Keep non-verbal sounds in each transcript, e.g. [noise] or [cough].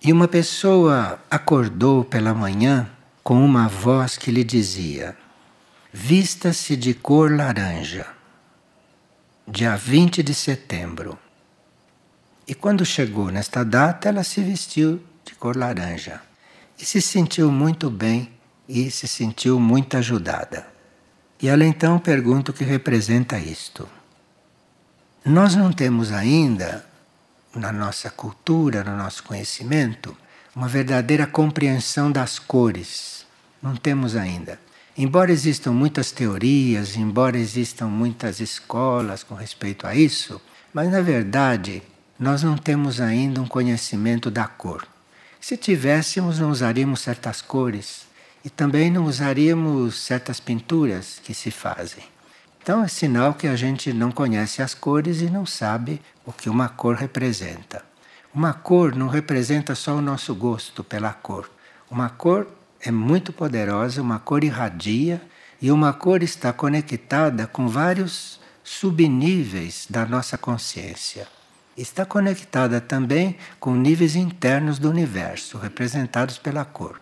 E uma pessoa acordou pela manhã com uma voz que lhe dizia: Vista-se de cor laranja, dia 20 de setembro. E quando chegou nesta data, ela se vestiu de cor laranja e se sentiu muito bem e se sentiu muito ajudada. E ela então pergunta o que representa isto. Nós não temos ainda na nossa cultura, no nosso conhecimento, uma verdadeira compreensão das cores. Não temos ainda. Embora existam muitas teorias, embora existam muitas escolas com respeito a isso, mas na verdade nós não temos ainda um conhecimento da cor. Se tivéssemos, não usaríamos certas cores e também não usaríamos certas pinturas que se fazem. Então é sinal que a gente não conhece as cores e não sabe o que uma cor representa. Uma cor não representa só o nosso gosto pela cor. Uma cor é muito poderosa, uma cor irradia e uma cor está conectada com vários subníveis da nossa consciência. Está conectada também com níveis internos do universo, representados pela cor.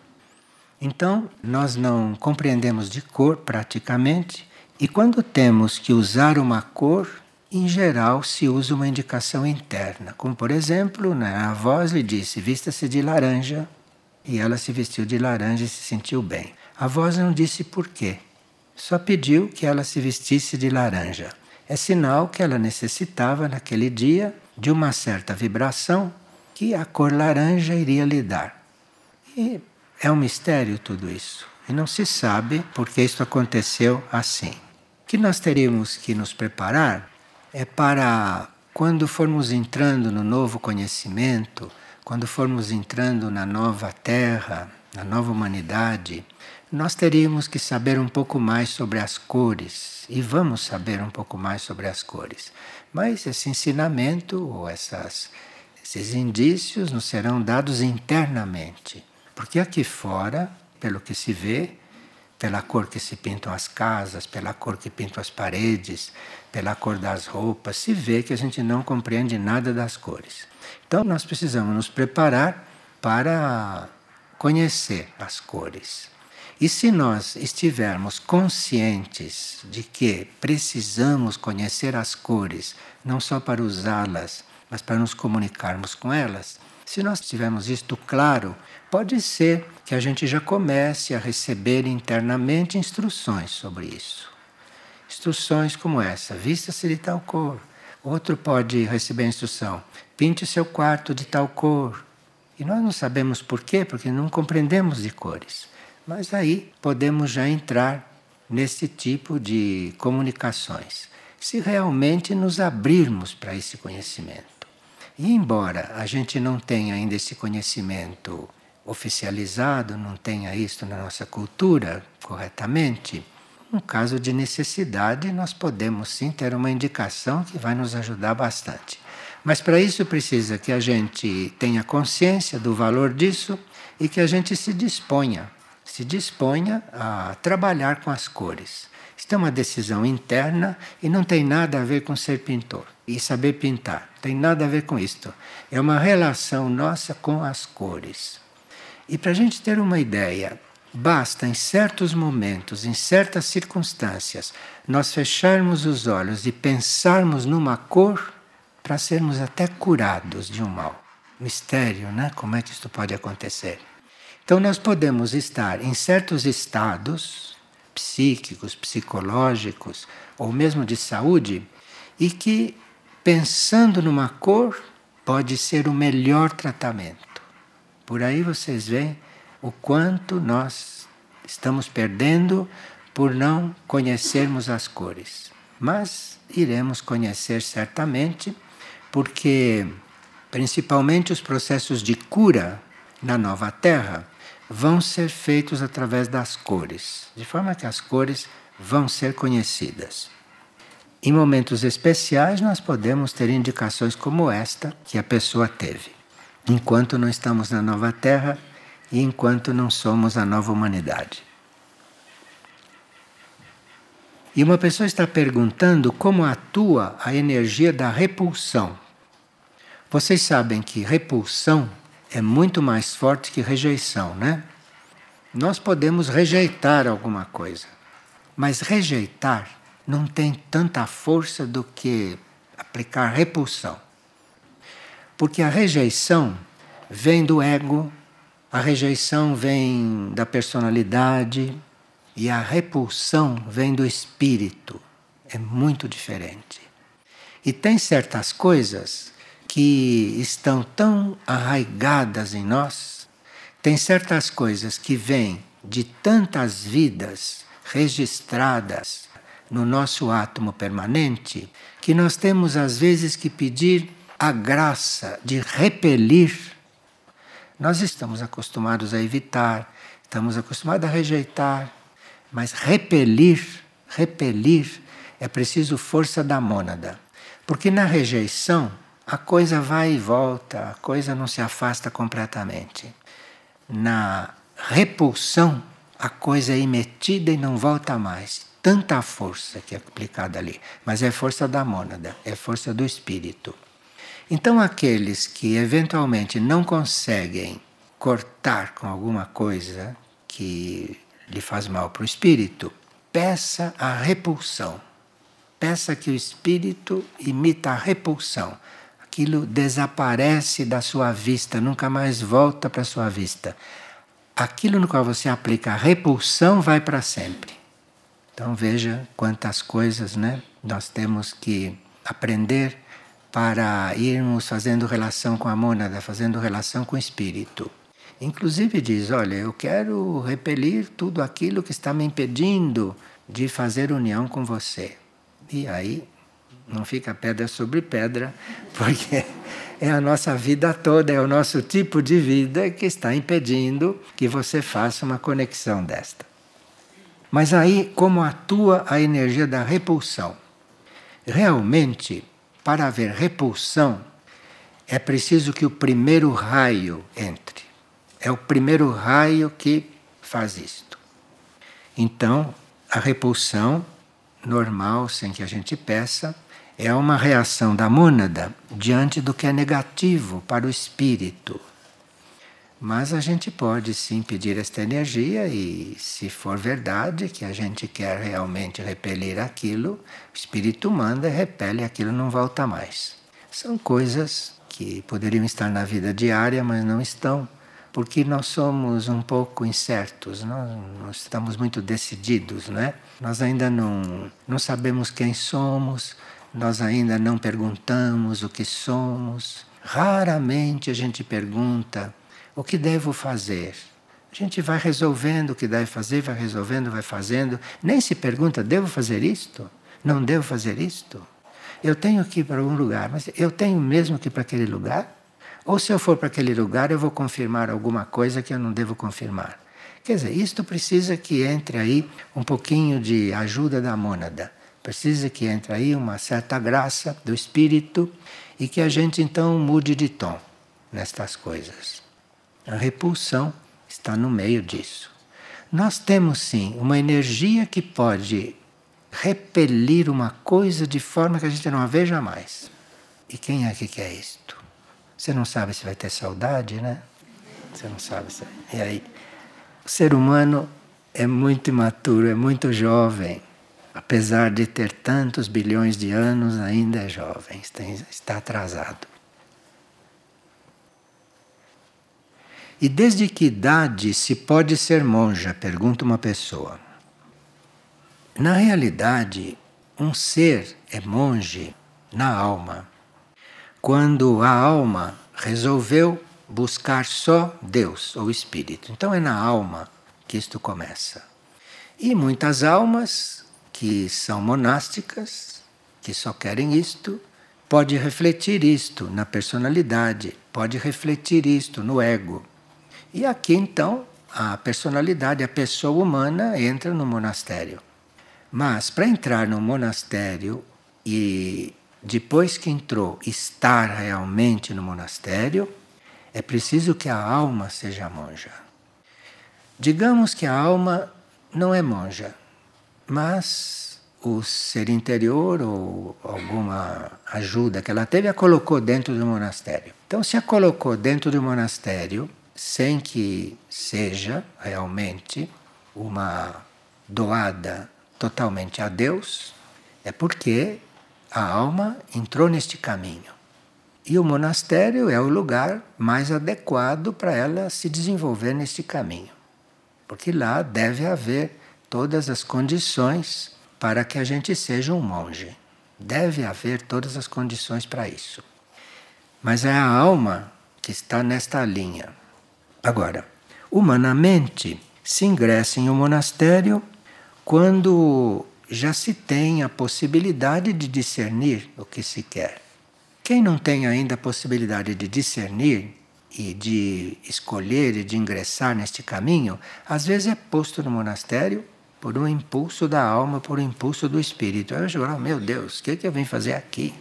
Então, nós não compreendemos de cor praticamente, e quando temos que usar uma cor, em geral se usa uma indicação interna, como por exemplo, né, a voz lhe disse: vista-se de laranja, e ela se vestiu de laranja e se sentiu bem. A voz não disse por quê, só pediu que ela se vestisse de laranja. É sinal que ela necessitava naquele dia de uma certa vibração que a cor laranja iria lhe dar. E é um mistério tudo isso. E não se sabe por que isso aconteceu assim que nós teríamos que nos preparar é para quando formos entrando no novo conhecimento, quando formos entrando na nova terra, na nova humanidade, nós teríamos que saber um pouco mais sobre as cores e vamos saber um pouco mais sobre as cores. Mas esse ensinamento ou essas, esses indícios nos serão dados internamente, porque aqui fora, pelo que se vê, pela cor que se pintam as casas, pela cor que pintam as paredes, pela cor das roupas, se vê que a gente não compreende nada das cores. Então nós precisamos nos preparar para conhecer as cores. E se nós estivermos conscientes de que precisamos conhecer as cores, não só para usá-las, mas para nos comunicarmos com elas, se nós tivermos isto claro, pode ser que a gente já comece a receber internamente instruções sobre isso. Instruções como essa: vista-se de tal cor. Outro pode receber instrução: pinte seu quarto de tal cor. E nós não sabemos por quê, porque não compreendemos de cores. Mas aí podemos já entrar nesse tipo de comunicações, se realmente nos abrirmos para esse conhecimento. E embora a gente não tenha ainda esse conhecimento oficializado, não tenha isso na nossa cultura corretamente, no caso de necessidade, nós podemos sim ter uma indicação que vai nos ajudar bastante. Mas para isso precisa que a gente tenha consciência do valor disso e que a gente se disponha, se disponha a trabalhar com as cores. Isso é uma decisão interna e não tem nada a ver com ser pintor e saber pintar. Tem nada a ver com isto. É uma relação nossa com as cores. E para a gente ter uma ideia, basta em certos momentos, em certas circunstâncias, nós fecharmos os olhos e pensarmos numa cor para sermos até curados de um mal. Mistério, né? Como é que isto pode acontecer? Então, nós podemos estar em certos estados psíquicos, psicológicos ou mesmo de saúde e que pensando numa cor pode ser o melhor tratamento. Por aí vocês veem o quanto nós estamos perdendo por não conhecermos as cores. Mas iremos conhecer certamente, porque principalmente os processos de cura na nova Terra vão ser feitos através das cores, de forma que as cores vão ser conhecidas. Em momentos especiais, nós podemos ter indicações como esta que a pessoa teve, enquanto não estamos na nova Terra e enquanto não somos a nova humanidade. E uma pessoa está perguntando como atua a energia da repulsão. Vocês sabem que repulsão é muito mais forte que rejeição, né? Nós podemos rejeitar alguma coisa, mas rejeitar não tem tanta força do que aplicar repulsão. Porque a rejeição vem do ego, a rejeição vem da personalidade e a repulsão vem do espírito. É muito diferente. E tem certas coisas que estão tão arraigadas em nós, tem certas coisas que vêm de tantas vidas registradas no nosso átomo permanente, que nós temos às vezes que pedir a graça de repelir. Nós estamos acostumados a evitar, estamos acostumados a rejeitar, mas repelir, repelir, é preciso força da mônada. Porque na rejeição a coisa vai e volta, a coisa não se afasta completamente. Na repulsão, a coisa é imetida e não volta mais. Tanta força que é aplicada ali. Mas é força da mônada, é força do espírito. Então, aqueles que eventualmente não conseguem cortar com alguma coisa que lhe faz mal para o espírito, peça a repulsão. Peça que o espírito imita a repulsão aquilo desaparece da sua vista, nunca mais volta para a sua vista. Aquilo no qual você aplica a repulsão vai para sempre. Então veja quantas coisas né, nós temos que aprender para irmos fazendo relação com a mônada, fazendo relação com o espírito. Inclusive diz: olha, eu quero repelir tudo aquilo que está me impedindo de fazer união com você. E aí não fica pedra sobre pedra, [laughs] porque é a nossa vida toda, é o nosso tipo de vida que está impedindo que você faça uma conexão desta. Mas aí, como atua a energia da repulsão? Realmente, para haver repulsão, é preciso que o primeiro raio entre. É o primeiro raio que faz isto. Então, a repulsão normal, sem que a gente peça, é uma reação da mônada diante do que é negativo para o espírito. Mas a gente pode sim pedir esta energia, e se for verdade que a gente quer realmente repelir aquilo, o espírito manda, repele, aquilo não volta mais. São coisas que poderiam estar na vida diária, mas não estão, porque nós somos um pouco incertos, nós não estamos muito decididos, né? Nós ainda não, não sabemos quem somos, nós ainda não perguntamos o que somos. Raramente a gente pergunta o que devo fazer. A gente vai resolvendo o que deve fazer, vai resolvendo, vai fazendo. Nem se pergunta: devo fazer isto? Não devo fazer isto? Eu tenho que ir para algum lugar, mas eu tenho mesmo que ir para aquele lugar? Ou se eu for para aquele lugar, eu vou confirmar alguma coisa que eu não devo confirmar? Quer dizer, isto precisa que entre aí um pouquinho de ajuda da mônada. Precisa que entre aí uma certa graça do espírito e que a gente então mude de tom nestas coisas. A repulsão está no meio disso. Nós temos sim uma energia que pode repelir uma coisa de forma que a gente não a veja mais. E quem é que quer isto? Você não sabe se vai ter saudade, né? Você não sabe se. E aí? O ser humano é muito imaturo, é muito jovem apesar de ter tantos bilhões de anos, ainda é jovem, está atrasado. E desde que idade se pode ser monja? pergunta uma pessoa. Na realidade, um ser é monge na alma. Quando a alma resolveu buscar só Deus ou Espírito. Então é na alma que isto começa. E muitas almas que são monásticas, que só querem isto, pode refletir isto na personalidade, pode refletir isto no ego. E aqui então a personalidade, a pessoa humana entra no monastério. Mas para entrar no monastério e depois que entrou estar realmente no monastério, é preciso que a alma seja monja. Digamos que a alma não é monja, mas o ser interior ou alguma ajuda que ela teve, a colocou dentro do monastério. Então, se a colocou dentro do monastério, sem que seja realmente uma doada totalmente a Deus, é porque a alma entrou neste caminho. E o monastério é o lugar mais adequado para ela se desenvolver neste caminho. Porque lá deve haver todas as condições para que a gente seja um monge. Deve haver todas as condições para isso. Mas é a alma que está nesta linha. Agora, humanamente, se ingressa em um monastério quando já se tem a possibilidade de discernir o que se quer. Quem não tem ainda a possibilidade de discernir e de escolher e de ingressar neste caminho, às vezes é posto no monastério por um impulso da alma, por um impulso do espírito. Aí eu digo, oh, meu Deus, o que, que eu vim fazer aqui?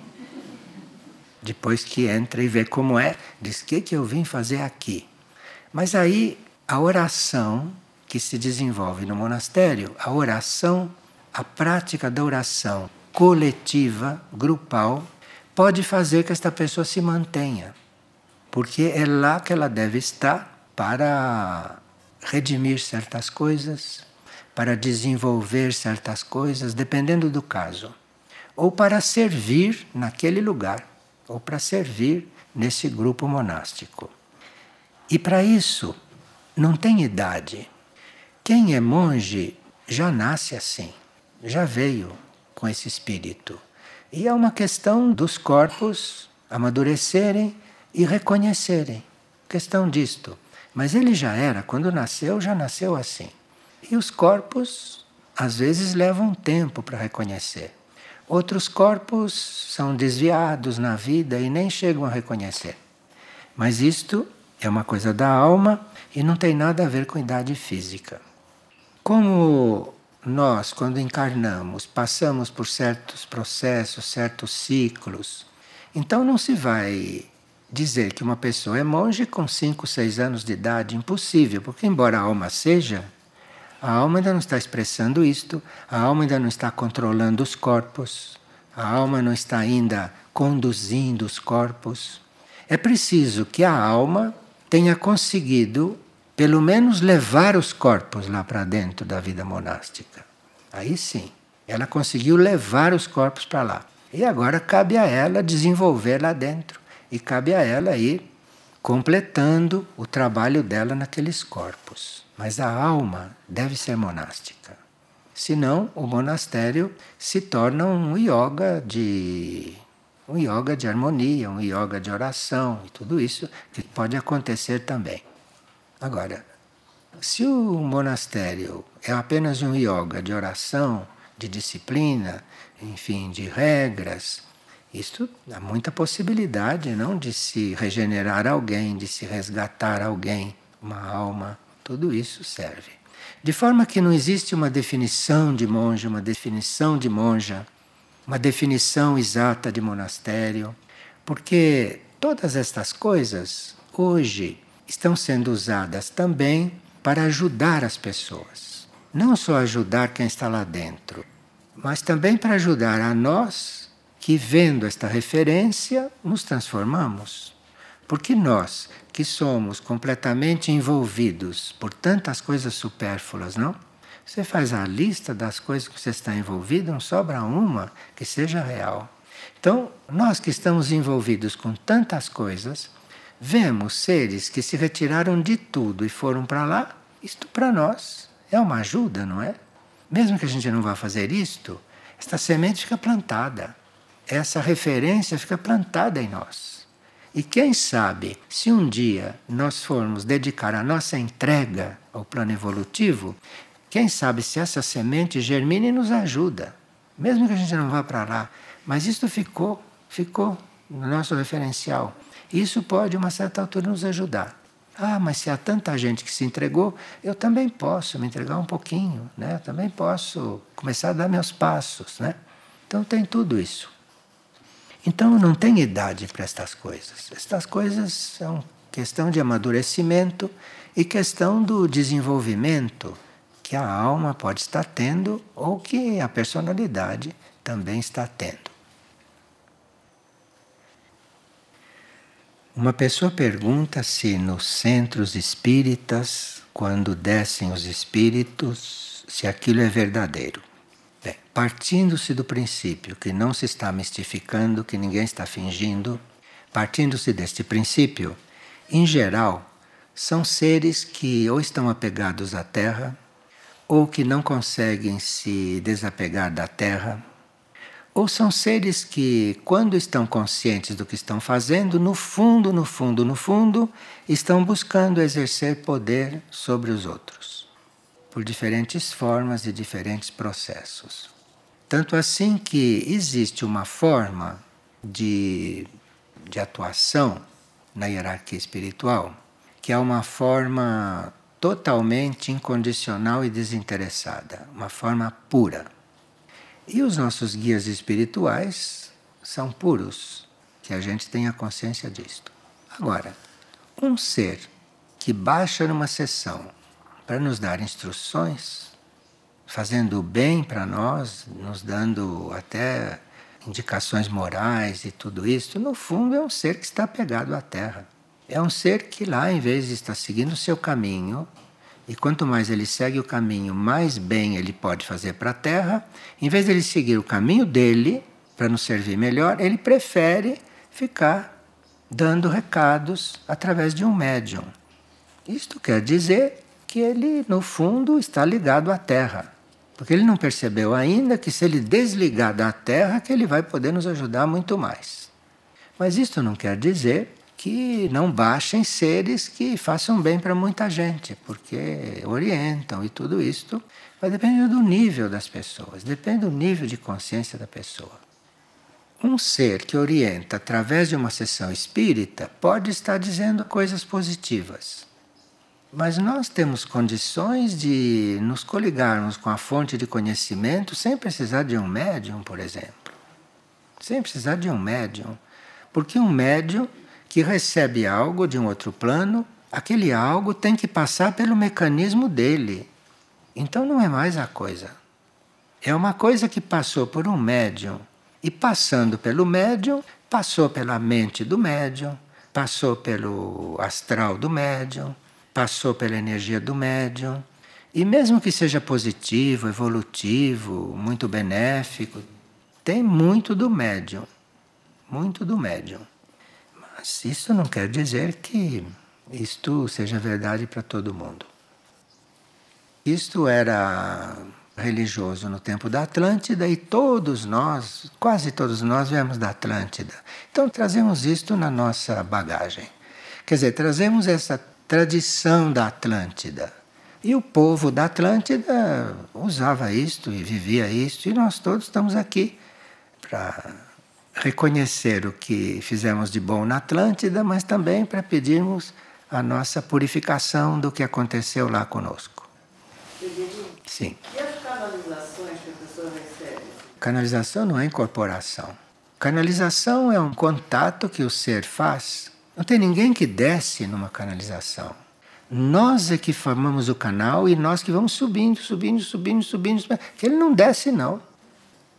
Depois que entra e vê como é, diz: o que, que eu vim fazer aqui? Mas aí a oração que se desenvolve no monastério, a oração, a prática da oração coletiva, grupal, pode fazer que esta pessoa se mantenha. Porque é lá que ela deve estar para redimir certas coisas, para desenvolver certas coisas, dependendo do caso, ou para servir naquele lugar, ou para servir nesse grupo monástico. E para isso não tem idade. Quem é monge já nasce assim, já veio com esse espírito. E é uma questão dos corpos amadurecerem e reconhecerem. Questão disto. Mas ele já era, quando nasceu, já nasceu assim. E os corpos, às vezes, levam tempo para reconhecer. Outros corpos são desviados na vida e nem chegam a reconhecer. Mas isto é uma coisa da alma e não tem nada a ver com idade física. Como nós, quando encarnamos, passamos por certos processos, certos ciclos, então não se vai dizer que uma pessoa é monge com 5, 6 anos de idade, impossível, porque embora a alma seja, a alma ainda não está expressando isto, a alma ainda não está controlando os corpos, a alma não está ainda conduzindo os corpos. É preciso que a alma tenha conseguido, pelo menos, levar os corpos lá para dentro da vida monástica. Aí sim, ela conseguiu levar os corpos para lá. E agora cabe a ela desenvolver lá dentro. E cabe a ela ir completando o trabalho dela naqueles corpos. Mas a alma deve ser monástica. Senão, o monastério se torna um yoga de um yoga de harmonia, um yoga de oração e tudo isso que pode acontecer também. Agora, se o monastério é apenas um yoga de oração, de disciplina, enfim, de regras, isto há muita possibilidade, não, de se regenerar alguém, de se resgatar alguém, uma alma tudo isso serve. De forma que não existe uma definição de monge, uma definição de monja, uma definição exata de monastério, porque todas estas coisas hoje estão sendo usadas também para ajudar as pessoas. Não só ajudar quem está lá dentro, mas também para ajudar a nós que, vendo esta referência, nos transformamos. Porque nós, que somos completamente envolvidos por tantas coisas supérfluas, não? Você faz a lista das coisas que você está envolvido, não sobra uma que seja real. Então, nós que estamos envolvidos com tantas coisas, vemos seres que se retiraram de tudo e foram para lá, isto para nós é uma ajuda, não é? Mesmo que a gente não vá fazer isto, esta semente fica plantada, essa referência fica plantada em nós. E quem sabe, se um dia nós formos dedicar a nossa entrega ao plano evolutivo, quem sabe se essa semente germina e nos ajuda, mesmo que a gente não vá para lá. Mas isso ficou, ficou no nosso referencial. Isso pode, a uma certa altura, nos ajudar. Ah, mas se há tanta gente que se entregou, eu também posso me entregar um pouquinho, né? Eu também posso começar a dar meus passos, né? Então tem tudo isso. Então não tem idade para estas coisas. Estas coisas são questão de amadurecimento e questão do desenvolvimento que a alma pode estar tendo ou que a personalidade também está tendo. Uma pessoa pergunta se nos centros espíritas, quando descem os espíritos, se aquilo é verdadeiro. Bem, partindo-se do princípio que não se está mistificando, que ninguém está fingindo, partindo-se deste princípio, em geral, são seres que ou estão apegados à Terra, ou que não conseguem se desapegar da Terra ou são seres que, quando estão conscientes do que estão fazendo, no fundo, no fundo, no fundo, estão buscando exercer poder sobre os outros, por diferentes formas e diferentes processos. Tanto assim que existe uma forma de, de atuação na hierarquia espiritual que é uma forma totalmente incondicional e desinteressada, uma forma pura. E os nossos guias espirituais são puros, que a gente tenha consciência disto. Agora, um ser que baixa numa sessão para nos dar instruções, fazendo o bem para nós, nos dando até indicações morais e tudo isso, no fundo é um ser que está pegado à terra. É um ser que lá, em vez de estar seguindo o seu caminho, e quanto mais ele segue o caminho, mais bem ele pode fazer para a Terra. Em vez de ele seguir o caminho dele, para nos servir melhor, ele prefere ficar dando recados através de um médium. Isto quer dizer que ele, no fundo, está ligado à Terra. Porque ele não percebeu ainda que se ele desligar da Terra, que ele vai poder nos ajudar muito mais. Mas isto não quer dizer que não baixem seres que façam bem para muita gente, porque orientam e tudo isto vai depender do nível das pessoas, depende do nível de consciência da pessoa. Um ser que orienta através de uma sessão espírita pode estar dizendo coisas positivas. Mas nós temos condições de nos coligarmos com a fonte de conhecimento sem precisar de um médium, por exemplo. Sem precisar de um médium. Porque um médium que recebe algo de um outro plano, aquele algo tem que passar pelo mecanismo dele. Então não é mais a coisa. É uma coisa que passou por um médium. E passando pelo médium, passou pela mente do médium, passou pelo astral do médium, passou pela energia do médium. E mesmo que seja positivo, evolutivo, muito benéfico, tem muito do médium. Muito do médium. Mas isso não quer dizer que isto seja verdade para todo mundo. Isto era religioso no tempo da Atlântida e todos nós, quase todos nós, viemos da Atlântida. Então trazemos isto na nossa bagagem. Quer dizer, trazemos essa tradição da Atlântida. E o povo da Atlântida usava isto e vivia isto, e nós todos estamos aqui para reconhecer o que fizemos de bom na Atlântida, mas também para pedirmos a nossa purificação do que aconteceu lá conosco. Sim. E as canalizações que a pessoa recebe? Canalização não é incorporação. Canalização é um contato que o ser faz. Não tem ninguém que desce numa canalização. Nós é que formamos o canal e nós que vamos subindo, subindo, subindo, subindo, subindo. Que ele não desce, não.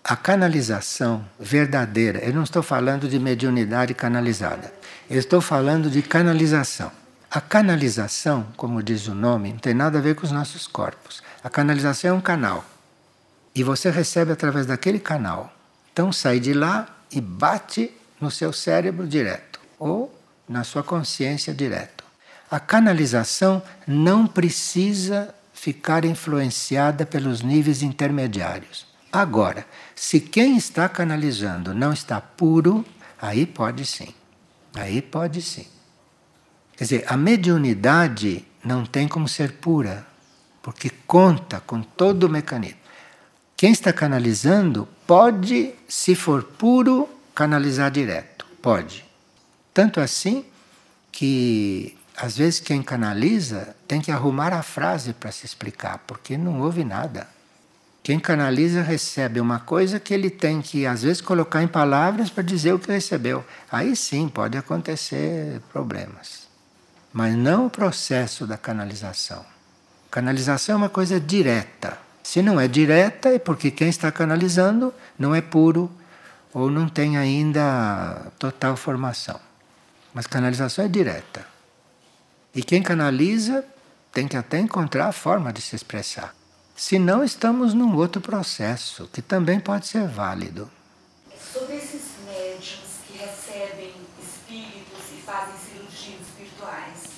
A canalização verdadeira, eu não estou falando de mediunidade canalizada, eu estou falando de canalização. A canalização, como diz o nome, não tem nada a ver com os nossos corpos. A canalização é um canal. E você recebe através daquele canal. Então sai de lá e bate no seu cérebro direto ou na sua consciência direto. A canalização não precisa ficar influenciada pelos níveis intermediários. Agora, se quem está canalizando não está puro, aí pode sim. Aí pode sim. Quer dizer, a mediunidade não tem como ser pura, porque conta com todo o mecanismo. Quem está canalizando pode, se for puro, canalizar direto. Pode. Tanto assim que às vezes quem canaliza tem que arrumar a frase para se explicar, porque não houve nada. Quem canaliza recebe uma coisa que ele tem que, às vezes, colocar em palavras para dizer o que recebeu. Aí sim pode acontecer problemas. Mas não o processo da canalização. Canalização é uma coisa direta. Se não é direta, é porque quem está canalizando não é puro ou não tem ainda total formação. Mas canalização é direta. E quem canaliza tem que até encontrar a forma de se expressar. Senão, estamos num outro processo que também pode ser válido. Sobre esses médiums que recebem espíritos e fazem cirurgias espirituais.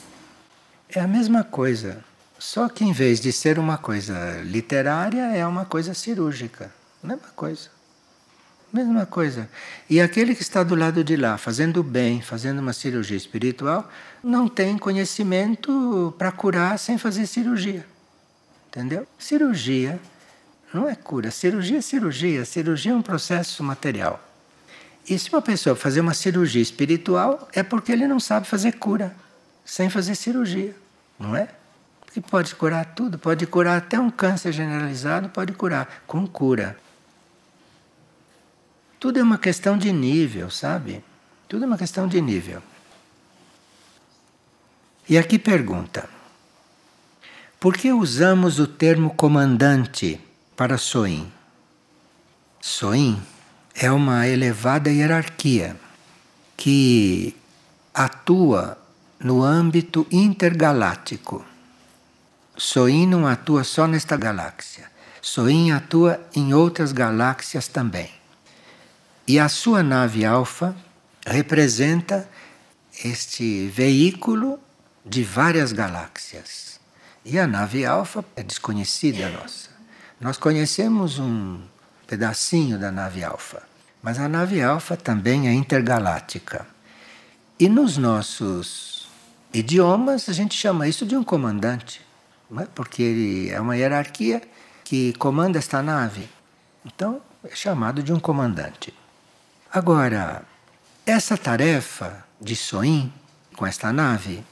É a mesma coisa. Só que em vez de ser uma coisa literária, é uma coisa cirúrgica. Mesma coisa. Mesma coisa. E aquele que está do lado de lá, fazendo bem, fazendo uma cirurgia espiritual, não tem conhecimento para curar sem fazer cirurgia. Entendeu? Cirurgia não é cura. Cirurgia é cirurgia. Cirurgia é um processo material. E se uma pessoa fazer uma cirurgia espiritual, é porque ele não sabe fazer cura sem fazer cirurgia, não é? Porque pode curar tudo, pode curar até um câncer generalizado, pode curar com cura. Tudo é uma questão de nível, sabe? Tudo é uma questão de nível. E aqui pergunta: por que usamos o termo comandante para Soin? Soin é uma elevada hierarquia que atua no âmbito intergaláctico. Soin não atua só nesta galáxia. Soin atua em outras galáxias também. E a sua nave alfa representa este veículo de várias galáxias. E a nave alfa é desconhecida nossa. Nós conhecemos um pedacinho da nave alfa, mas a nave alfa também é intergaláctica. E nos nossos idiomas a gente chama isso de um comandante, é? porque ele é uma hierarquia que comanda esta nave. Então é chamado de um comandante. Agora, essa tarefa de Soin com esta nave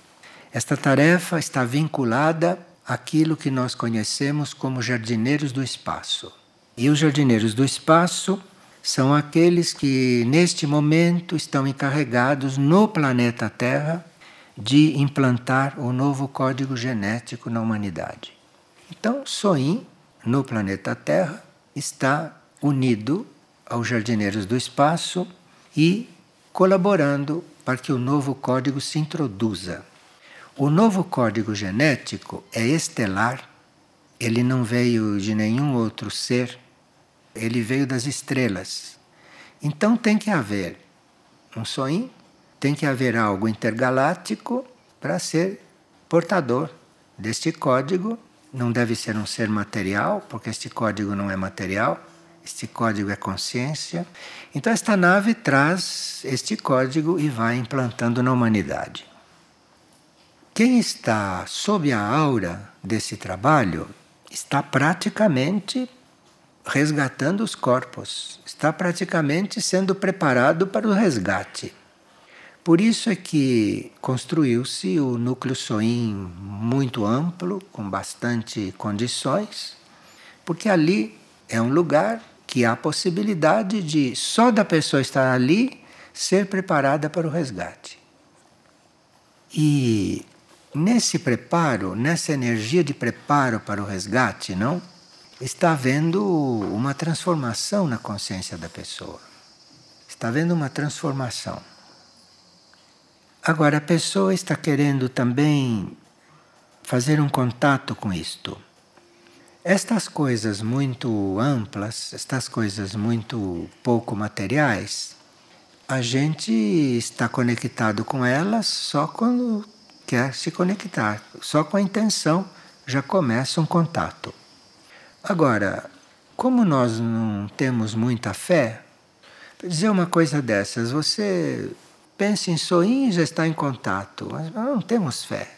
esta tarefa está vinculada àquilo que nós conhecemos como jardineiros do espaço. E os jardineiros do espaço são aqueles que, neste momento, estão encarregados no planeta Terra de implantar o novo código genético na humanidade. Então, Soin, no planeta Terra, está unido aos jardineiros do espaço e colaborando para que o novo código se introduza o novo código genético é estelar, ele não veio de nenhum outro ser, ele veio das estrelas. Então tem que haver um sonho, tem que haver algo intergaláctico para ser portador deste código. Não deve ser um ser material, porque este código não é material, este código é consciência. Então, esta nave traz este código e vai implantando na humanidade. Quem está sob a aura desse trabalho está praticamente resgatando os corpos, está praticamente sendo preparado para o resgate. Por isso é que construiu-se o núcleo Soim muito amplo, com bastante condições, porque ali é um lugar que há possibilidade de só da pessoa estar ali ser preparada para o resgate. E nesse preparo, nessa energia de preparo para o resgate, não? Está havendo uma transformação na consciência da pessoa. Está havendo uma transformação. Agora, a pessoa está querendo também fazer um contato com isto. Estas coisas muito amplas, estas coisas muito pouco materiais, a gente está conectado com elas só quando quer se conectar. Só com a intenção já começa um contato. Agora, como nós não temos muita fé, dizer uma coisa dessas, você pensa em sonhar e já está em contato, mas não temos fé.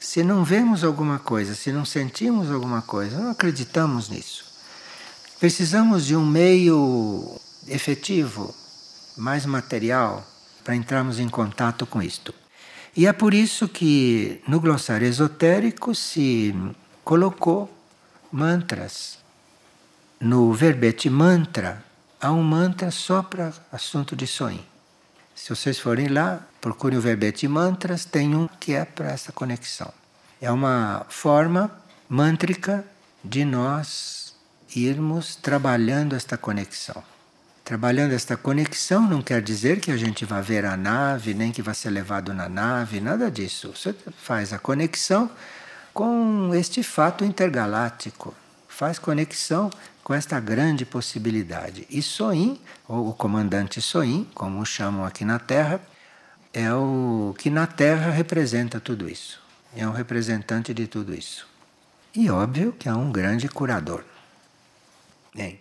Se não vemos alguma coisa, se não sentimos alguma coisa, não acreditamos nisso. Precisamos de um meio efetivo, mais material, para entrarmos em contato com isto. E é por isso que no glossário esotérico se colocou mantras. No verbete mantra, há um mantra só para assunto de sonho. Se vocês forem lá, procurem o verbete mantras, tem um que é para essa conexão. É uma forma mântrica de nós irmos trabalhando esta conexão. Trabalhando esta conexão não quer dizer que a gente vá ver a nave, nem que vá ser levado na nave, nada disso. Você faz a conexão com este fato intergaláctico, faz conexão com esta grande possibilidade. E Soin, ou o comandante Soin, como o chamam aqui na Terra, é o que na Terra representa tudo isso. É um representante de tudo isso. E óbvio que é um grande curador. Bem.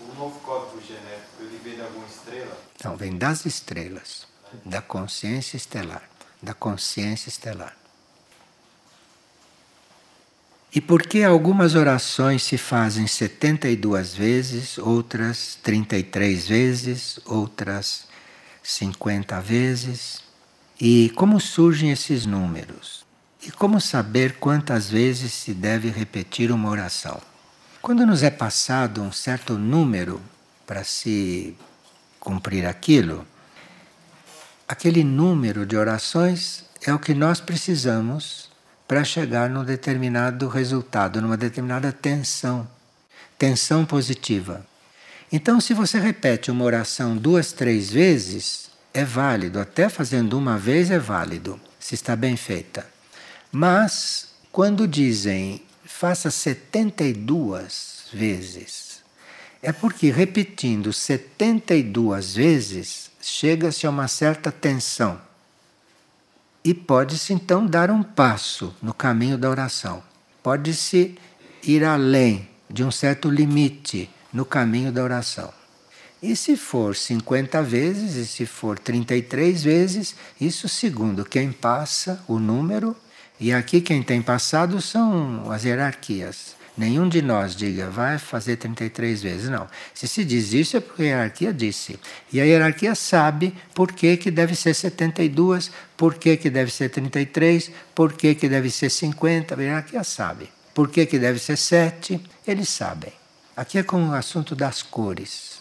O novo código genético, ele vem de alguma Não, vem das estrelas, da consciência estelar, da consciência estelar. E por que algumas orações se fazem 72 vezes, outras 33 vezes, outras 50 vezes? E como surgem esses números? E como saber quantas vezes se deve repetir uma oração? Quando nos é passado um certo número para se cumprir aquilo, aquele número de orações é o que nós precisamos para chegar num determinado resultado, numa determinada tensão, tensão positiva. Então, se você repete uma oração duas, três vezes, é válido, até fazendo uma vez é válido, se está bem feita. Mas, quando dizem faça 72 vezes, é porque repetindo 72 vezes chega-se a uma certa tensão. E pode-se então dar um passo no caminho da oração. Pode-se ir além de um certo limite no caminho da oração. E se for 50 vezes, e se for 33 vezes, isso segundo quem passa o número, e aqui quem tem passado são as hierarquias. Nenhum de nós diga, vai fazer 33 vezes. Não. Se se diz isso é porque a hierarquia disse. E a hierarquia sabe por que, que deve ser 72, por que, que deve ser 33, por que, que deve ser 50. A hierarquia sabe. Por que, que deve ser 7, eles sabem. Aqui é como o assunto das cores.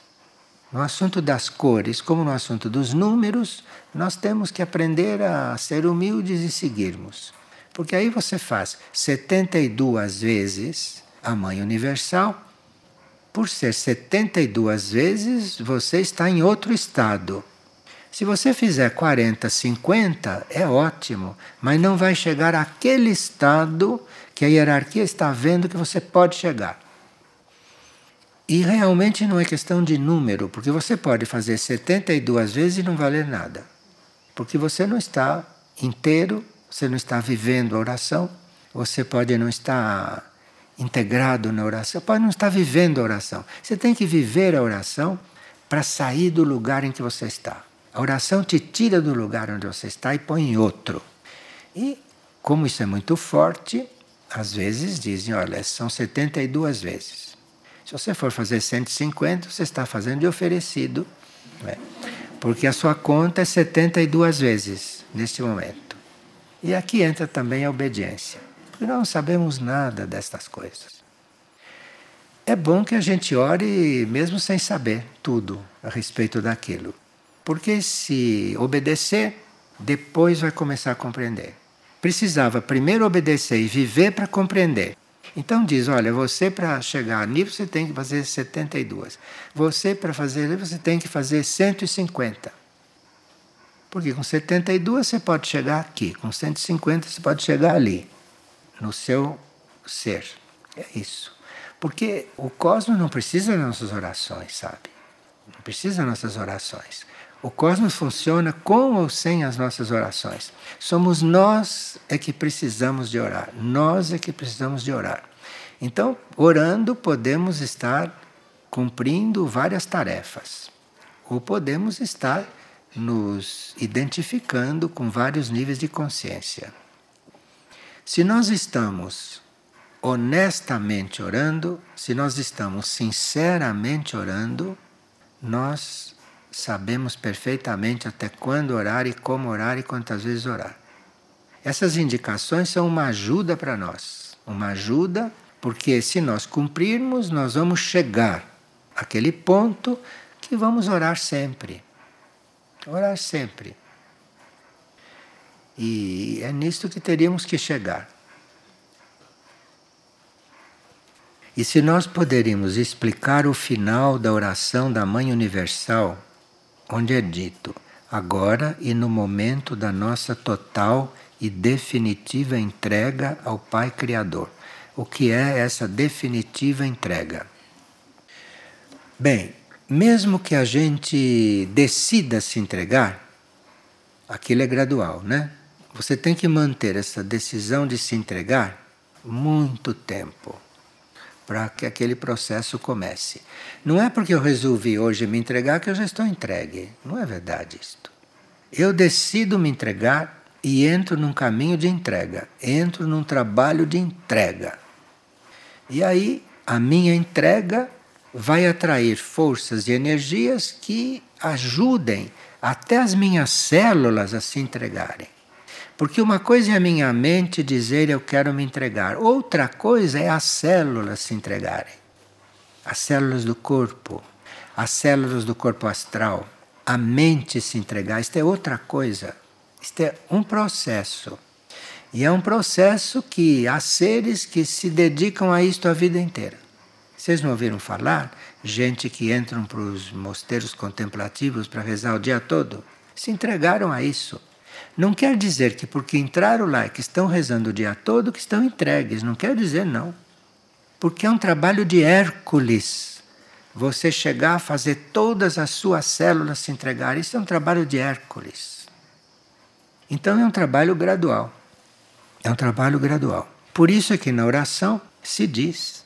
No assunto das cores, como no assunto dos números, nós temos que aprender a ser humildes e seguirmos. Porque aí você faz 72 vezes a Mãe Universal. Por ser 72 vezes, você está em outro estado. Se você fizer 40, 50, é ótimo, mas não vai chegar àquele estado que a hierarquia está vendo que você pode chegar. E realmente não é questão de número, porque você pode fazer 72 vezes e não valer nada. Porque você não está inteiro você não está vivendo a oração, você pode não estar integrado na oração, pode não estar vivendo a oração. Você tem que viver a oração para sair do lugar em que você está. A oração te tira do lugar onde você está e põe em outro. E, como isso é muito forte, às vezes dizem: olha, são 72 vezes. Se você for fazer 150, você está fazendo de oferecido, né? porque a sua conta é 72 vezes neste momento. E aqui entra também a obediência, porque não sabemos nada destas coisas. É bom que a gente ore mesmo sem saber tudo a respeito daquilo, porque se obedecer, depois vai começar a compreender. Precisava primeiro obedecer e viver para compreender. Então diz, olha, você para chegar nível você tem que fazer 72. Você para fazer você tem que fazer 150. Porque com 72 você pode chegar aqui, com 150 você pode chegar ali, no seu ser. É isso. Porque o cosmos não precisa das nossas orações, sabe? Não precisa das nossas orações. O cosmos funciona com ou sem as nossas orações. Somos nós é que precisamos de orar. Nós é que precisamos de orar. Então, orando, podemos estar cumprindo várias tarefas. Ou podemos estar nos identificando com vários níveis de consciência. Se nós estamos honestamente orando, se nós estamos sinceramente orando, nós sabemos perfeitamente até quando orar e como orar e quantas vezes orar. Essas indicações são uma ajuda para nós, uma ajuda porque se nós cumprirmos, nós vamos chegar àquele ponto que vamos orar sempre. Orar sempre. E é nisto que teríamos que chegar. E se nós poderíamos explicar o final da oração da Mãe Universal, onde é dito: agora e no momento da nossa total e definitiva entrega ao Pai Criador. O que é essa definitiva entrega? Bem, mesmo que a gente decida se entregar, aquilo é gradual, né? Você tem que manter essa decisão de se entregar muito tempo para que aquele processo comece. Não é porque eu resolvi hoje me entregar que eu já estou entregue. Não é verdade isto. Eu decido me entregar e entro num caminho de entrega, entro num trabalho de entrega. E aí a minha entrega vai atrair forças e energias que ajudem até as minhas células a se entregarem. Porque uma coisa é a minha mente dizer eu quero me entregar, outra coisa é as células se entregarem. As células do corpo, as células do corpo astral, a mente se entregar. Isto é outra coisa. Isto é um processo. E é um processo que há seres que se dedicam a isto a vida inteira. Vocês não ouviram falar? Gente que entram para os mosteiros contemplativos para rezar o dia todo? Se entregaram a isso. Não quer dizer que porque entraram lá e que estão rezando o dia todo que estão entregues. Não quer dizer não. Porque é um trabalho de Hércules. Você chegar a fazer todas as suas células se entregarem. Isso é um trabalho de Hércules. Então é um trabalho gradual. É um trabalho gradual. Por isso é que na oração se diz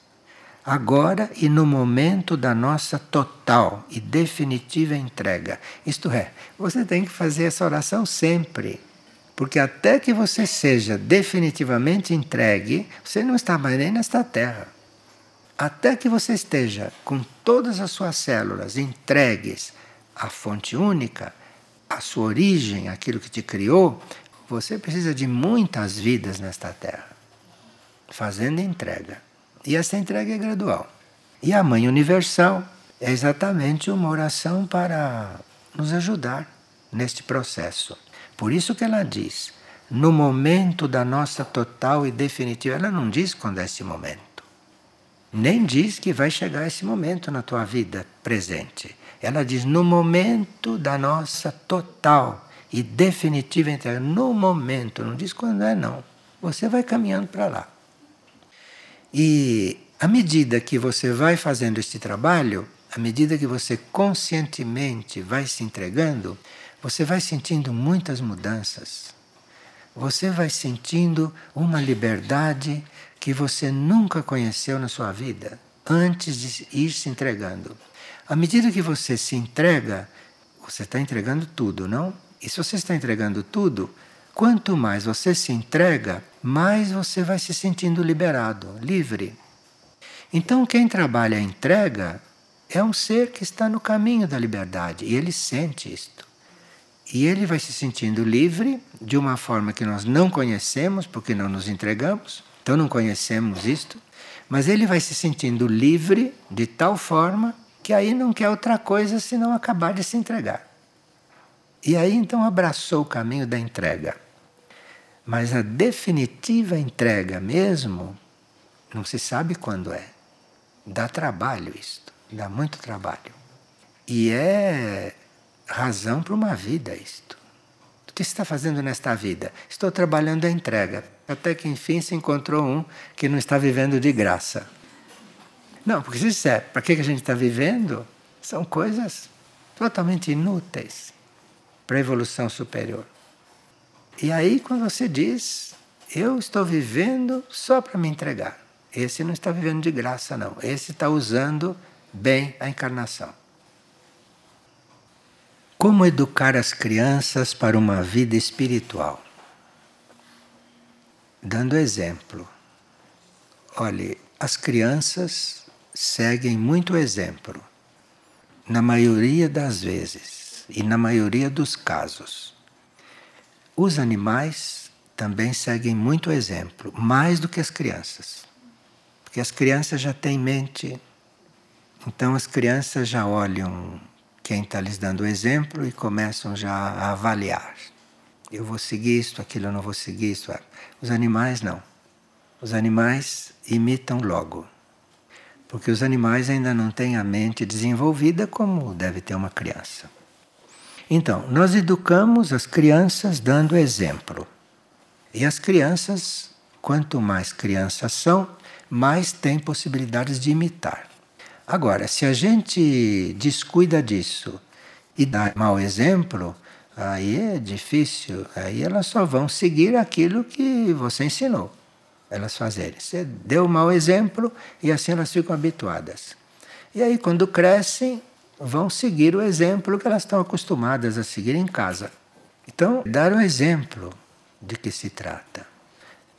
agora e no momento da nossa total e definitiva entrega. Isto é, você tem que fazer essa oração sempre. Porque até que você seja definitivamente entregue, você não está mais nem nesta terra. Até que você esteja com todas as suas células entregues à fonte única, à sua origem, aquilo que te criou, você precisa de muitas vidas nesta terra, fazendo entrega. E essa entrega é gradual. E a Mãe Universal é exatamente uma oração para nos ajudar neste processo. Por isso que ela diz, no momento da nossa total e definitiva, ela não diz quando é esse momento. Nem diz que vai chegar esse momento na tua vida presente. Ela diz no momento da nossa total e definitiva entrega. No momento, não diz quando é, não. Você vai caminhando para lá. E à medida que você vai fazendo este trabalho, à medida que você conscientemente vai se entregando, você vai sentindo muitas mudanças. Você vai sentindo uma liberdade que você nunca conheceu na sua vida antes de ir se entregando. À medida que você se entrega, você está entregando tudo, não? E se você está entregando tudo, Quanto mais você se entrega, mais você vai se sentindo liberado, livre. Então, quem trabalha a entrega é um ser que está no caminho da liberdade e ele sente isto. E ele vai se sentindo livre de uma forma que nós não conhecemos, porque não nos entregamos, então não conhecemos isto, mas ele vai se sentindo livre de tal forma que aí não quer outra coisa senão acabar de se entregar. E aí então abraçou o caminho da entrega. Mas a definitiva entrega mesmo, não se sabe quando é. Dá trabalho isto, dá muito trabalho. E é razão para uma vida isto. O que você está fazendo nesta vida? Estou trabalhando a entrega. Até que enfim se encontrou um que não está vivendo de graça. Não, porque se disser, para que a gente está vivendo? São coisas totalmente inúteis para a evolução superior. E aí, quando você diz, eu estou vivendo só para me entregar, esse não está vivendo de graça, não. Esse está usando bem a encarnação. Como educar as crianças para uma vida espiritual? Dando exemplo. Olhe, as crianças seguem muito exemplo, na maioria das vezes e na maioria dos casos. Os animais também seguem muito exemplo, mais do que as crianças. Porque as crianças já têm mente, então as crianças já olham quem está lhes dando o exemplo e começam já a avaliar. Eu vou seguir isto, aquilo eu não vou seguir isto. Os animais não. Os animais imitam logo. porque os animais ainda não têm a mente desenvolvida como deve ter uma criança. Então, nós educamos as crianças dando exemplo. E as crianças, quanto mais crianças são, mais têm possibilidades de imitar. Agora, se a gente descuida disso e dá mau exemplo, aí é difícil. Aí elas só vão seguir aquilo que você ensinou elas fazerem. Você deu mau exemplo e assim elas ficam habituadas. E aí, quando crescem, vão seguir o exemplo que elas estão acostumadas a seguir em casa. Então, dar o exemplo de que se trata.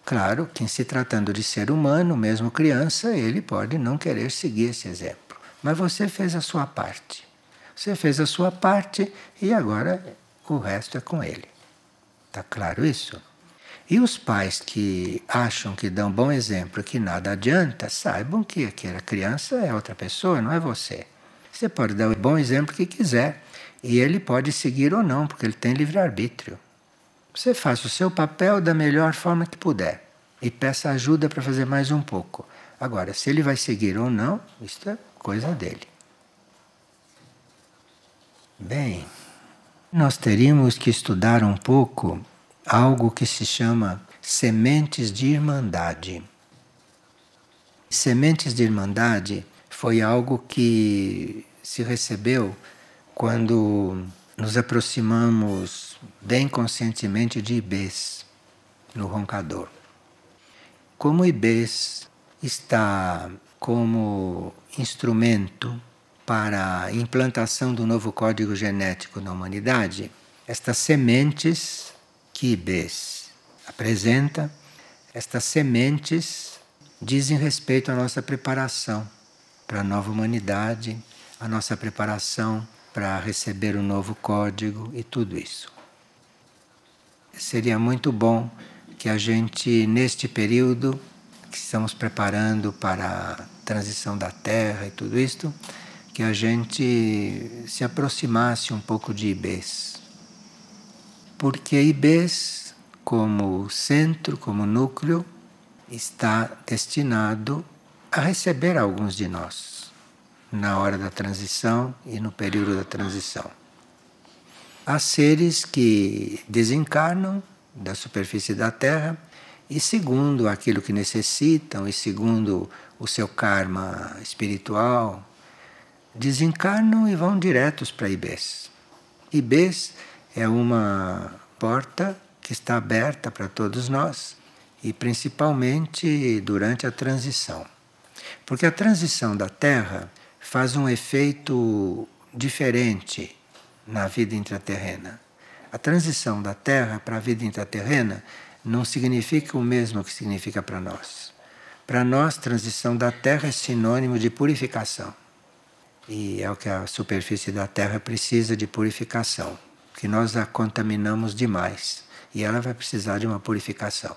Claro que, em se tratando de ser humano, mesmo criança, ele pode não querer seguir esse exemplo. Mas você fez a sua parte. Você fez a sua parte e agora o resto é com ele. Está claro isso? E os pais que acham que dão bom exemplo que nada adianta, saibam que aquela criança é outra pessoa, não é você. Você pode dar o bom exemplo que quiser e ele pode seguir ou não, porque ele tem livre-arbítrio. Você faça o seu papel da melhor forma que puder e peça ajuda para fazer mais um pouco. Agora, se ele vai seguir ou não, isso é coisa dele. Bem, nós teríamos que estudar um pouco algo que se chama sementes de irmandade. Sementes de irmandade foi algo que se recebeu quando nos aproximamos bem conscientemente de Ibês no roncador. Como Ibês está como instrumento para a implantação do novo código genético na humanidade, estas sementes que Ibês apresenta, estas sementes dizem respeito à nossa preparação para a nova humanidade, a nossa preparação para receber o um novo código e tudo isso. Seria muito bom que a gente, neste período que estamos preparando para a transição da Terra e tudo isto, que a gente se aproximasse um pouco de Ibês. Porque Ibês, como centro, como núcleo, está destinado a receber alguns de nós na hora da transição e no período da transição. Há seres que desencarnam da superfície da Terra e, segundo aquilo que necessitam e segundo o seu karma espiritual, desencarnam e vão diretos para Ibês. Ibês é uma porta que está aberta para todos nós e principalmente durante a transição. Porque a transição da Terra faz um efeito diferente na vida intraterrena. A transição da Terra para a vida intraterrena não significa o mesmo que significa para nós. Para nós, transição da Terra é sinônimo de purificação. E é o que a superfície da Terra precisa de purificação, que nós a contaminamos demais e ela vai precisar de uma purificação.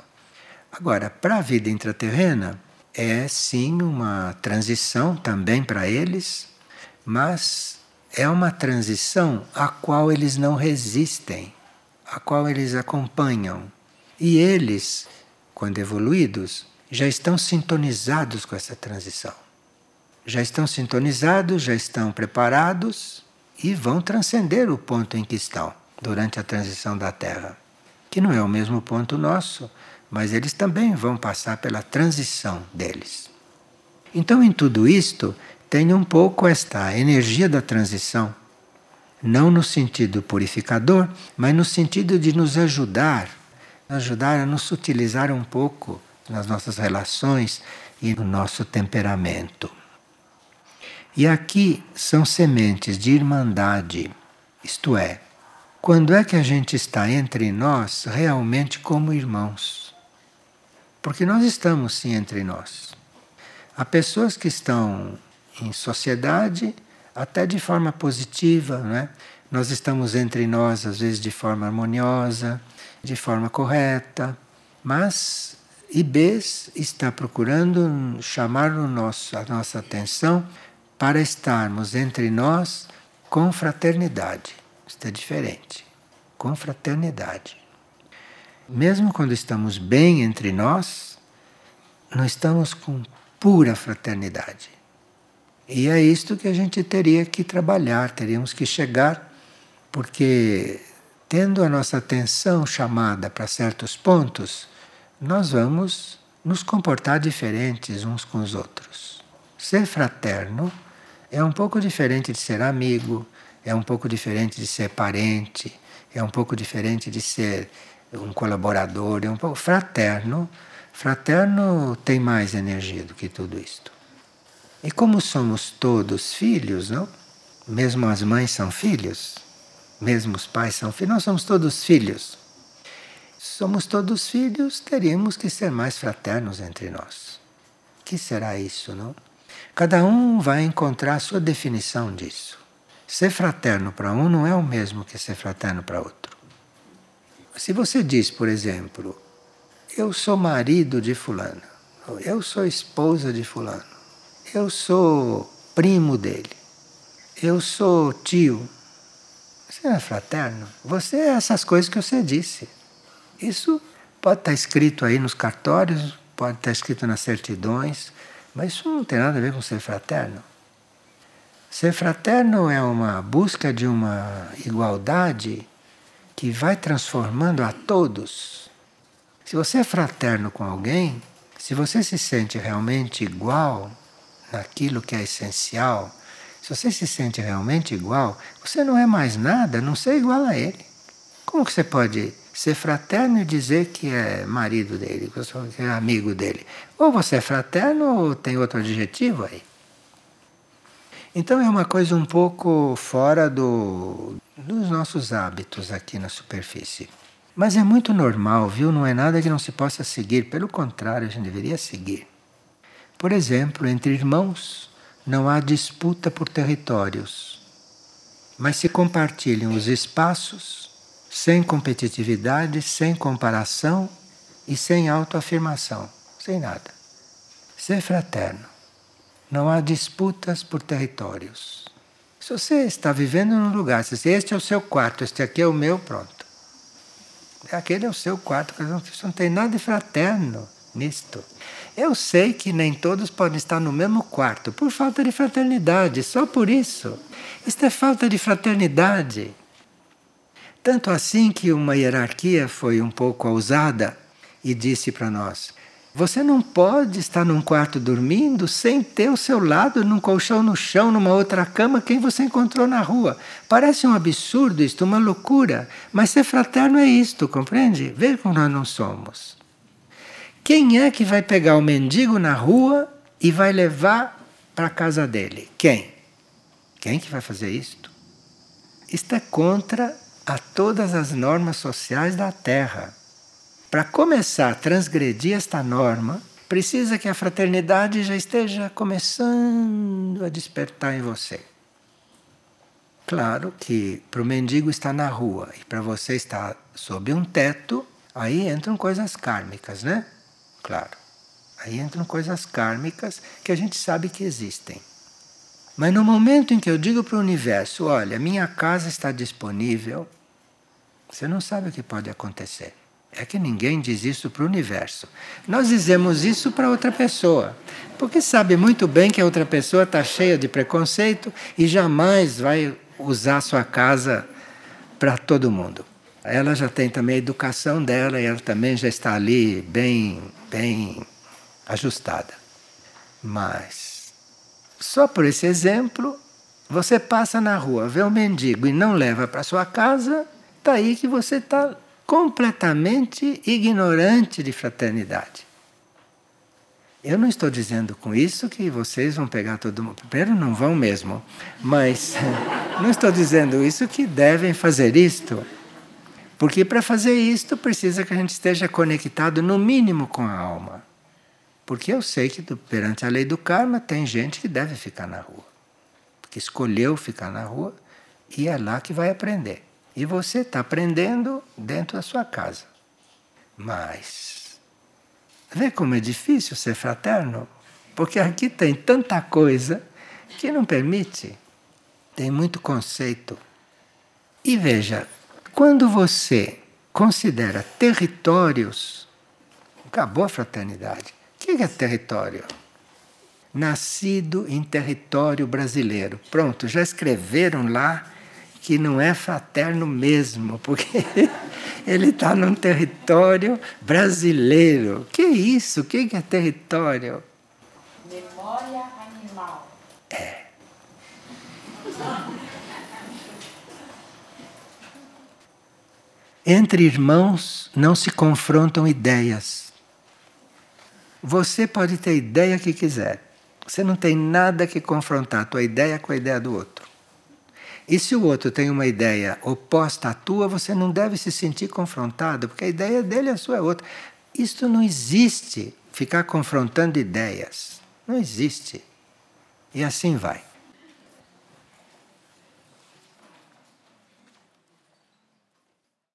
Agora, para a vida intraterrena, é sim uma transição também para eles, mas é uma transição a qual eles não resistem, a qual eles acompanham. E eles, quando evoluídos, já estão sintonizados com essa transição. Já estão sintonizados, já estão preparados e vão transcender o ponto em que estão durante a transição da Terra, que não é o mesmo ponto nosso, mas eles também vão passar pela transição deles. Então, em tudo isto, tem um pouco esta energia da transição, não no sentido purificador, mas no sentido de nos ajudar, ajudar a nos sutilizar um pouco nas nossas relações e no nosso temperamento. E aqui são sementes de irmandade, isto é, quando é que a gente está entre nós realmente como irmãos? Porque nós estamos sim entre nós. Há pessoas que estão em sociedade até de forma positiva, né? Nós estamos entre nós às vezes de forma harmoniosa, de forma correta, mas Ibês está procurando chamar nosso, a nossa atenção para estarmos entre nós com fraternidade. Isto é diferente. Com fraternidade. Mesmo quando estamos bem entre nós, não estamos com pura fraternidade. E é isto que a gente teria que trabalhar, teríamos que chegar, porque tendo a nossa atenção chamada para certos pontos, nós vamos nos comportar diferentes uns com os outros. Ser fraterno é um pouco diferente de ser amigo, é um pouco diferente de ser parente, é um pouco diferente de ser um colaborador, um fraterno. Fraterno tem mais energia do que tudo isto. E como somos todos filhos, não? Mesmo as mães são filhos, mesmo os pais são filhos, nós somos todos filhos. Somos todos filhos, teríamos que ser mais fraternos entre nós. Que será isso, não? Cada um vai encontrar a sua definição disso. Ser fraterno para um não é o mesmo que ser fraterno para outro. Se você diz, por exemplo, eu sou marido de fulano, eu sou esposa de fulano, eu sou primo dele, eu sou tio, você não é fraterno? Você é essas coisas que você disse. Isso pode estar escrito aí nos cartórios, pode estar escrito nas certidões, mas isso não tem nada a ver com ser fraterno. Ser fraterno é uma busca de uma igualdade que vai transformando a todos. Se você é fraterno com alguém, se você se sente realmente igual naquilo que é essencial, se você se sente realmente igual, você não é mais nada, não ser igual a ele. Como que você pode ser fraterno e dizer que é marido dele, que é amigo dele? Ou você é fraterno ou tem outro adjetivo aí. Então é uma coisa um pouco fora do, dos nossos hábitos aqui na superfície. Mas é muito normal, viu? Não é nada que não se possa seguir, pelo contrário, a gente deveria seguir. Por exemplo, entre irmãos, não há disputa por territórios, mas se compartilham os espaços sem competitividade, sem comparação e sem autoafirmação, sem nada. Ser fraterno. Não há disputas por territórios. Se você está vivendo num lugar, se este é o seu quarto, este aqui é o meu, pronto. Aquele é o seu quarto, isso não tem nada de fraterno nisto. Eu sei que nem todos podem estar no mesmo quarto por falta de fraternidade, só por isso. Isto é falta de fraternidade. Tanto assim que uma hierarquia foi um pouco ousada e disse para nós: você não pode estar num quarto dormindo sem ter ao seu lado, num colchão no chão, numa outra cama, quem você encontrou na rua. Parece um absurdo isto, uma loucura. Mas ser fraterno é isto, compreende? Veja como nós não somos. Quem é que vai pegar o mendigo na rua e vai levar para a casa dele? Quem? Quem que vai fazer isto? Isto é contra a todas as normas sociais da Terra. Para começar a transgredir esta norma, precisa que a fraternidade já esteja começando a despertar em você. Claro que para o mendigo estar na rua e para você estar sob um teto, aí entram coisas kármicas, né? claro. Aí entram coisas kármicas que a gente sabe que existem. Mas no momento em que eu digo para o universo: olha, minha casa está disponível, você não sabe o que pode acontecer. É que ninguém diz isso para o universo. Nós dizemos isso para outra pessoa, porque sabe muito bem que a outra pessoa está cheia de preconceito e jamais vai usar sua casa para todo mundo. Ela já tem também a educação dela e ela também já está ali bem bem ajustada. Mas, só por esse exemplo, você passa na rua, vê um mendigo e não leva para sua casa, está aí que você está completamente ignorante de fraternidade. Eu não estou dizendo com isso que vocês vão pegar todo mundo. Primeiro, não vão mesmo. Mas [laughs] não estou dizendo isso que devem fazer isto. Porque para fazer isto precisa que a gente esteja conectado no mínimo com a alma. Porque eu sei que perante a lei do karma tem gente que deve ficar na rua. Que escolheu ficar na rua e é lá que vai aprender. E você está aprendendo dentro da sua casa. Mas vê como é difícil ser fraterno? Porque aqui tem tanta coisa que não permite. Tem muito conceito. E veja, quando você considera territórios, acabou a fraternidade. O que é território? nascido em território brasileiro. Pronto, já escreveram lá que não é fraterno mesmo, porque [laughs] ele está num território brasileiro. Que isso? O que é território? Memória animal. É. Entre irmãos não se confrontam ideias. Você pode ter a ideia que quiser. Você não tem nada que confrontar a tua ideia com a ideia do outro. E se o outro tem uma ideia oposta à tua, você não deve se sentir confrontado, porque a ideia dele, a sua é outra. Isto não existe, ficar confrontando ideias. Não existe. E assim vai.